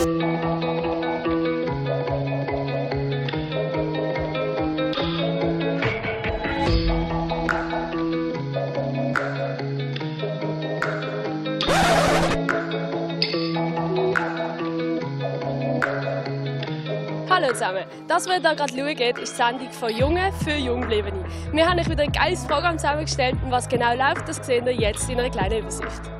Hallo zusammen. Das, was ihr da gerade schaut, ist die Sendung von Jungen für Junggebliebene. Wir haben euch wieder ein geiles Programm zusammengestellt und was genau läuft, das seht ihr jetzt in einer kleinen Übersicht.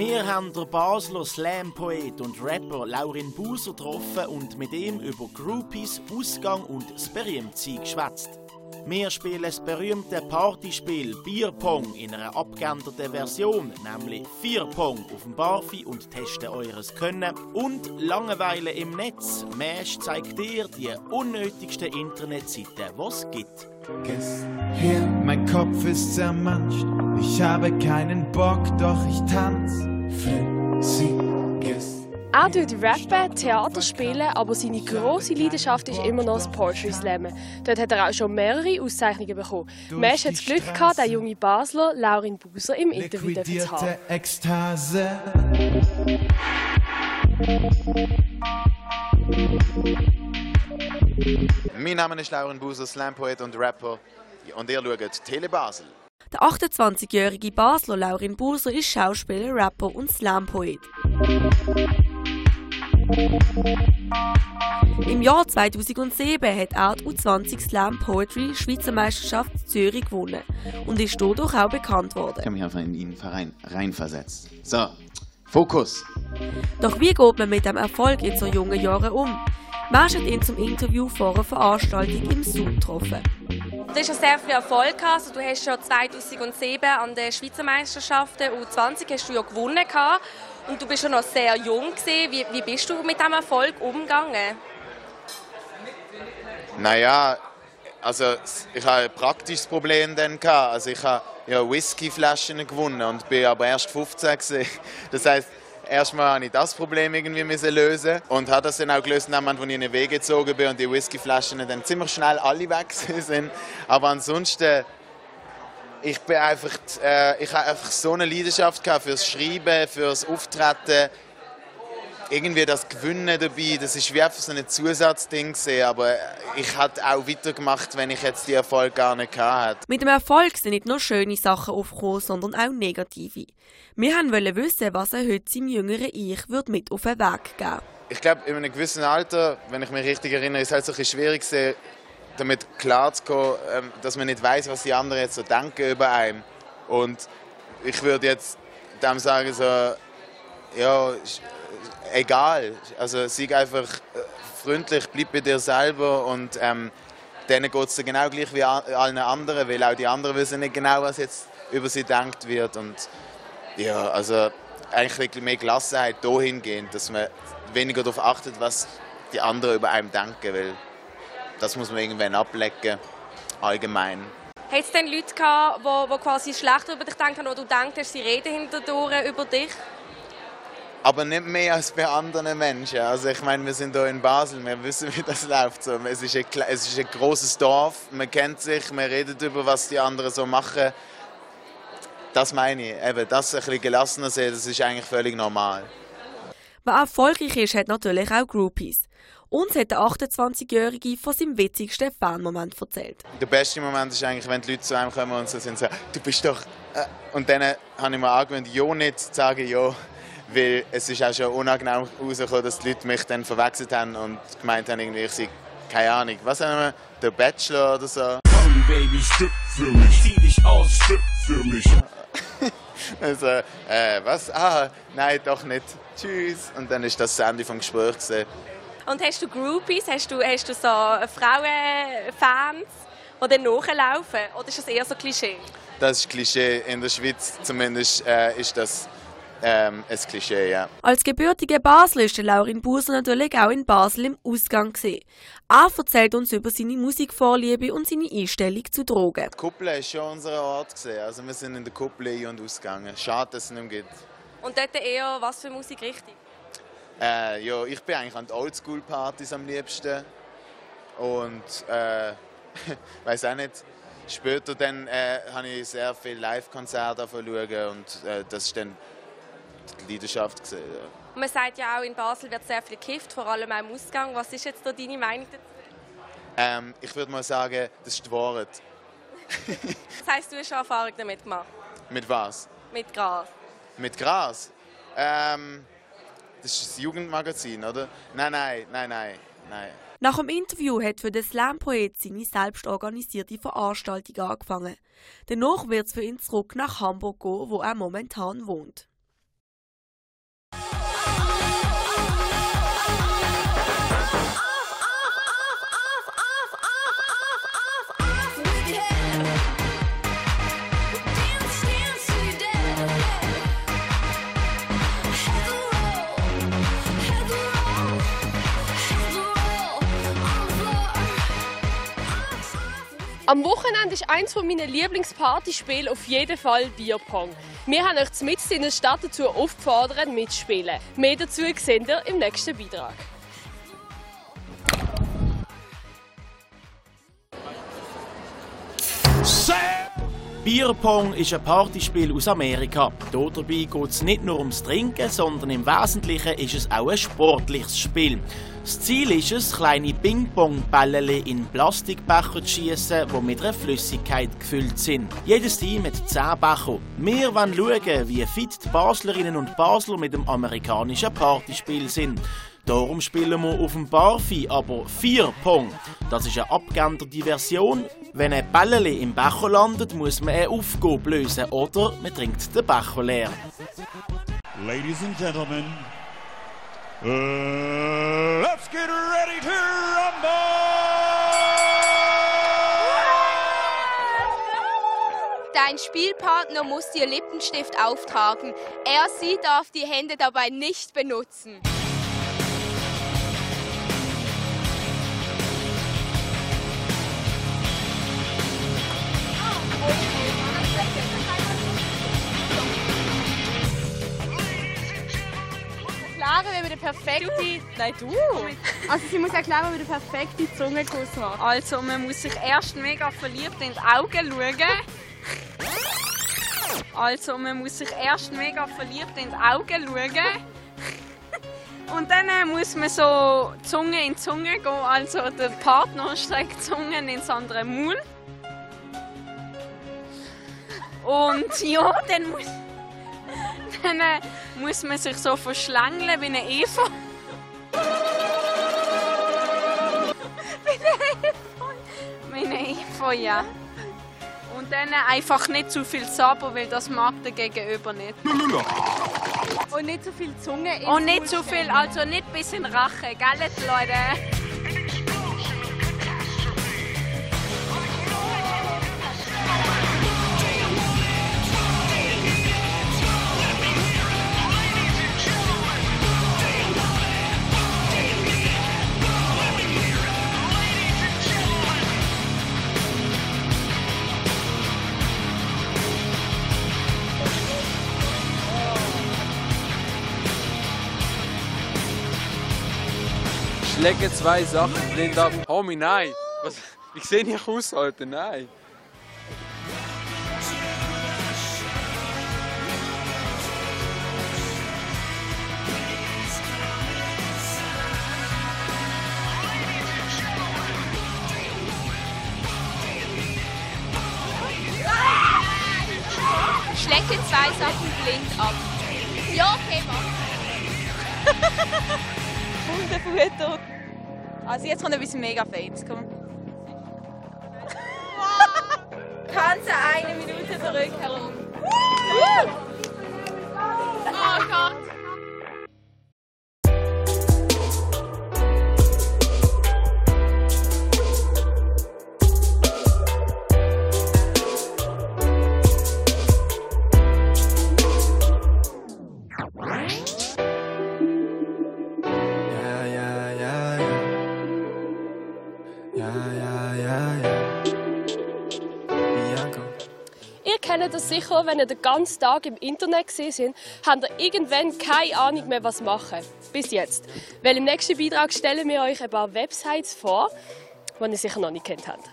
Wir haben den Basler Slam-Poet und Rapper Laurin Buser getroffen und mit ihm über Groupies, Ausgang und das Berühmtsein geschwätzt. Wir spielen das berühmte Partyspiel Bierpong in einer abgeänderten Version, nämlich Vierpong auf dem Barfi und testen eures Können. Und Langeweile im Netz. Mesh zeigt dir die unnötigsten Internetseiten, die es gibt. Hier, mein Kopf ist zermanscht. Ich habe keinen Bock, doch ich tanz. Flüssiges. Er tut rappen, Theater spielen, aber seine grosse Leidenschaft ist immer noch das Poetry Slammen. Dort hat er auch schon mehrere Auszeichnungen bekommen. Mensch hat das Glück gehabt, den junge Basler Laurin Buser im Interview zu haben. Ekstase. Mein Name ist Lauren Buser, Slam-Poet und Rapper. Und ihr schaut Tele Basel. Der 28-jährige Basler Laurin Buser ist Schauspieler, Rapper und Slam-Poet. Im Jahr 2007 hat er die U20 Slam Poetry Schweizer Meisterschaft Zürich gewonnen und ist dadurch auch bekannt worden. Ich habe mich einfach in ihn rein, reinversetzt. So, Fokus. Doch wie geht man mit dem Erfolg in so jungen Jahren um? Mensch hat ihn zum Interview vor einer Veranstaltung im Zoom getroffen. Du hast schon sehr viel Erfolg gehabt. Also, du hast schon 2007 an den Schweizer Meisterschaften U20 hast du ja gewonnen gehabt. und du bist schon noch sehr jung gewesen. Wie, wie bist du mit diesem Erfolg umgegangen? Naja, also ich hatte ein praktisches Problem dann. Gehabt. Also ich habe ja Whiskyflaschen gewonnen und bin aber erst 15 gewesen. Das heißt, erstmal musste ich das Problem irgendwie müssen lösen und habe das dann auch gelöst, in dem Moment, wo ich in den Weg gezogen bin und die Whiskyflaschen dann ziemlich schnell alle weg sind. Aber ansonsten ich bin einfach, äh, ich habe einfach so eine Leidenschaft gehabt fürs Schreiben, fürs Auftreten. Irgendwie das Gewinnen dabei, das ist wie einfach so ein Zusatzding gewesen, aber ich hätte auch weitergemacht, wenn ich jetzt die Erfolg gar nicht gehabt hätte. Mit dem Erfolg sind nicht nur schöne Sachen aufgekommen, sondern auch negative. Wir wollten wissen, was er heute seinem jüngeren Ich würde mit auf den Weg geben Ich glaube, in einem gewissen Alter, wenn ich mich richtig erinnere, ist es halt so ein bisschen schwierig gewesen, damit klarzukommen, ähm, dass man nicht weiß, was die anderen jetzt so denken über einen. Und ich würde jetzt dem sagen so, ja, egal. Also sei einfach äh, freundlich, bleib bei dir selber und ähm, denen geht es genau gleich wie allen anderen, weil auch die anderen wissen nicht genau, was jetzt über sie denkt wird. Und ja, also eigentlich mehr Gelassenheit dahingehend, dass man weniger darauf achtet, was die anderen über einen denken, weil das muss man irgendwann ablecken, allgemein. Hat es denn Leute gehabt, die, die quasi schlecht über dich denken oder du denkst, sie reden hinterdurch über dich? Aber nicht mehr als bei anderen Menschen. Also ich meine, wir sind hier in Basel, wir wissen, wie das läuft. So, es, ist ein, es ist ein großes Dorf, man kennt sich, man redet über, was die anderen so machen. Das meine ich. Eben, das ein bisschen gelassener sehen, das ist eigentlich völlig normal. Wer erfolgreich ist, hat natürlich auch Groupies. Uns hat der 28-Jährige von seinem witzigsten Fanmoment erzählt. Der beste Moment ist eigentlich, wenn die Leute zu einem kommen und so sind so, du bist doch... Äh. Und dann habe ich mir angewöhnt, ja nicht zu sagen, ja. Weil es ist auch schon unangenehm herausgekommen, dass die Leute mich dann verwechselt haben und gemeint haben, irgendwie, ich sei, keine Ahnung, was haben wir, der Bachelor oder so. Komm, Baby, stipp für mich. Zieh dich aus, stipp für mich. Also, äh, was? Ah, nein, doch nicht. Tschüss. Und dann ist das das Ende vom Gespräch. Gewesen. Und hast du Groupies, hast du, hast du so Frauenfans, die dann nachlaufen? Oder ist das eher so Klischee? Das ist Klischee. In der Schweiz zumindest äh, ist das ähm, ein Klischee, ja. Als gebürtige Basler ist Laurin Buser natürlich auch in Basel im Ausgang. Gewesen. Er erzählt uns über seine Musikvorliebe und seine Einstellung zu Drogen. Die Kuppel war schon unser Ort. Gewesen. Also wir sind in der Kuppel ein- und ausgegangen. Schade, dass es nicht mehr gibt. Und dort eher was für Musikrichtung? Äh, ja, ich bin eigentlich an die Oldschool-Partys am liebsten. Und äh, weiß auch nicht. Später dann äh, habe ich sehr viele Live-Konzerte schauen und äh, das ist dann die Leidenschaft. Gewesen, ja. Man sagt ja auch, in Basel wird sehr viel gekifft, vor allem auch im Ausgang. Was ist jetzt da deine Meinung dazu? Ähm, ich würde mal sagen, das ist die Wahrheit. Das heisst, du hast schon Erfahrung damit gemacht? Mit was? Mit Gras? Mit Gras? Ähm, das ist das Jugendmagazin, oder? Nein, nein, nein, nein, nein. Nach dem Interview hat für den Slam-Poet seine selbst organisierte Veranstaltung angefangen. Danach wird es für ihn zurück nach Hamburg gehen, wo er momentan wohnt. Am Wochenende ist eins meiner Lieblingspartyspiele auf jeden Fall Bierpong. Wir haben euch mitten in der Stadt dazu aufgefordert, mitzuspielen. Mehr dazu seht ihr im nächsten Beitrag. Bierpong ist ein Partyspiel aus Amerika. Hier dabei geht es nicht nur ums Trinken, sondern im Wesentlichen ist es auch ein sportliches Spiel. Das Ziel ist es, kleine Ping-Pong-Bälle in Plastikbecher zu schießen, die mit einer Flüssigkeit gefüllt sind. Jedes Team hat 10 Becher. Wir wollen schauen, wie fit die Baslerinnen und Basler mit dem amerikanischen Partyspiel sind. Darum spielen wir auf dem Barfi aber vier Pong. Das ist eine abgeänderte Version. Wenn ein Bälleli im Becher landet, muss man eine Aufgabe lösen oder man trinkt den Becher leer. Ladies and gentlemen, uh, let's get ready to rumble! Dein Spielpartner muss dir Lippenstift auftragen. Er, sie darf die Hände dabei nicht benutzen. Erklären, wie man den perfekten... Nein, du! Also sie muss erklären, wie man den perfekten Zungenkuss macht. Also man muss sich erst mega verliebt in die Augen schauen. Also man muss sich erst mega verliebt in die Augen schauen. Und dann äh, muss man so Zunge in Zunge gehen, also der Partner streckt Zungen ins andere Mund. Und ja, dann muss, dann, muss man sich so verschlängeln wie eine Eva. wie eine Eva. Wie eine Eva, ja. Und dann einfach nicht zu viel Sabber, weil das mag der Gegenüber nicht. Und nicht so viel Zunge Und nicht zu viel, also nicht bis in Rache, gell, Leute? Schläge zwei Sachen blind ab. Homie, nein. Was, wie sehe ich aus, Alter? Nein. Schlecke zwei Sachen blind ab. Ja, okay, mach. Hundefutter. Also jetzt kommt etwas mega Fates. Komm. Ganze eine Minute zurück herum. Oh Gott. Sicher, wenn ihr den ganzen Tag im Internet sind, habt ihr irgendwann keine Ahnung mehr, was machen. Bis jetzt. Weil im nächsten Beitrag stellen wir euch ein paar Websites vor, die ihr sicher noch nicht kennt habt.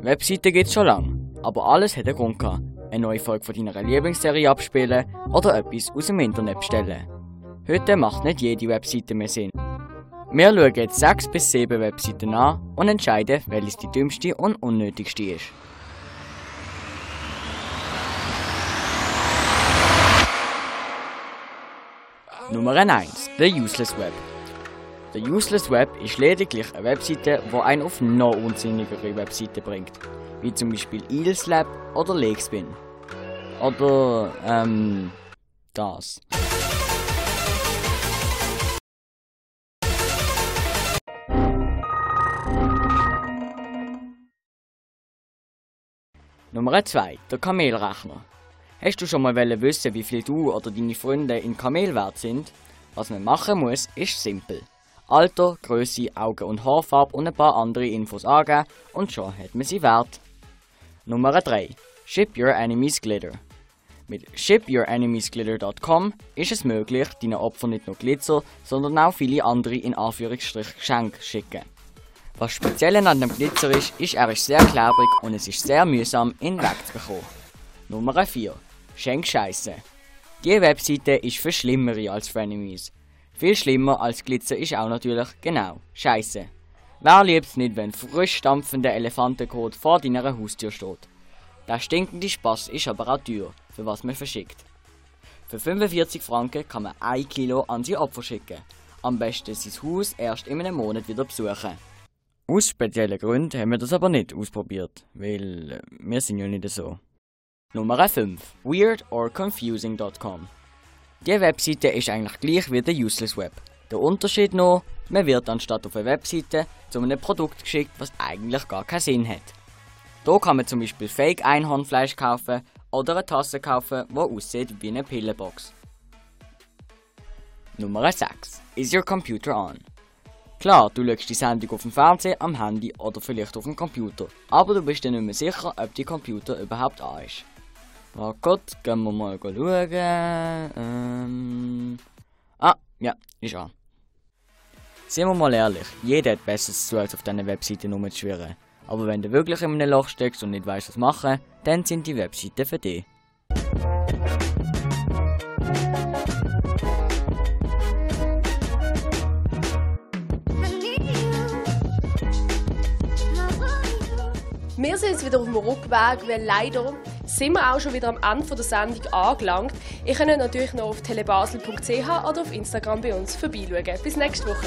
Webseiten gibt es schon lange, aber alles hat einen Grund gehabt. eine neue Folge von deiner Lieblingsserie abspielen oder etwas aus dem Internet bestellen. Heute macht nicht jede Webseite mehr Sinn. Wir schauen jetzt 6 bis 7 Webseiten an und entscheiden, welches die dümmste und unnötigste ist. Nummer 1. The Useless Web. The Useless Web ist lediglich eine Webseite, die einen auf noch unsinnigere Webseiten bringt, wie zum Beispiel Eilslab oder Legspin. Oder, ähm, das. Nummer 2. Der Kamelrechner. Hast du schon mal wissen, wie viel du oder deine Freunde in Kamel wert sind? Was man machen muss, ist simpel. Alter, Größe, Augen- und Haarfarbe und ein paar andere Infos angeben und schon hat man sie wert. Nummer 3. Ship Your Enemies Glitter. Mit shipyourenemiesglitter.com ist es möglich, deinen Opfern nicht nur Glitzer, sondern auch viele andere in Anführungsstrich Geschenke schicken. Was speziell an dem Glitzer ist, ist, er ist sehr klebrig und es ist sehr mühsam, ihn wegzubekommen. Nummer 4. Schenk Scheisse. Diese Webseite ist für Schlimmere als Frenemies. Viel schlimmer als Glitzer ist auch natürlich, genau, Scheisse. Wer liebt es nicht, wenn frisch stampfender Elefantenkot vor deiner Haustür steht? Der stinkende Spaß ist aber auch teuer, für was man verschickt. Für 45 Franken kann man 1 Kilo an sein Opfer schicken. Am besten sein Haus erst in einem Monat wieder besuchen. Aus speziellen Gründen haben wir das aber nicht ausprobiert, weil äh, wir sind ja nicht so. Nummer 5. weirdorconfusing.com Die Webseite ist eigentlich gleich wie der Useless Web. Der Unterschied noch, man wird anstatt auf eine Webseite zu einem Produkt geschickt, was eigentlich gar keinen Sinn hat. Hier kann man zum Beispiel Fake Einhornfleisch kaufen oder eine Tasse kaufen, die aussieht wie eine Pillenbox. Nummer 6. Is your computer on? Klar, du schaust die Sendung auf dem Fernseher, am Handy oder vielleicht auf dem Computer, aber du bist dir nicht mehr sicher, ob die Computer überhaupt an ist. Oh Gott, gehen wir mal schauen. Ähm... Ah, ja, ist an. Seien wir mal ehrlich, jeder hat Besseres zu als auf diesen Webseiten rumzuschwirren. Aber wenn du wirklich in einem Loch steckst und nicht weißt, was machen, dann sind die Webseiten für dich. Wir sind jetzt wieder auf dem Rückweg, weil leider sind wir auch schon wieder am Ende der Sendung angelangt. Ihr könnt natürlich noch auf telebasel.ch oder auf Instagram bei uns vorbeischauen. Bis nächste Woche.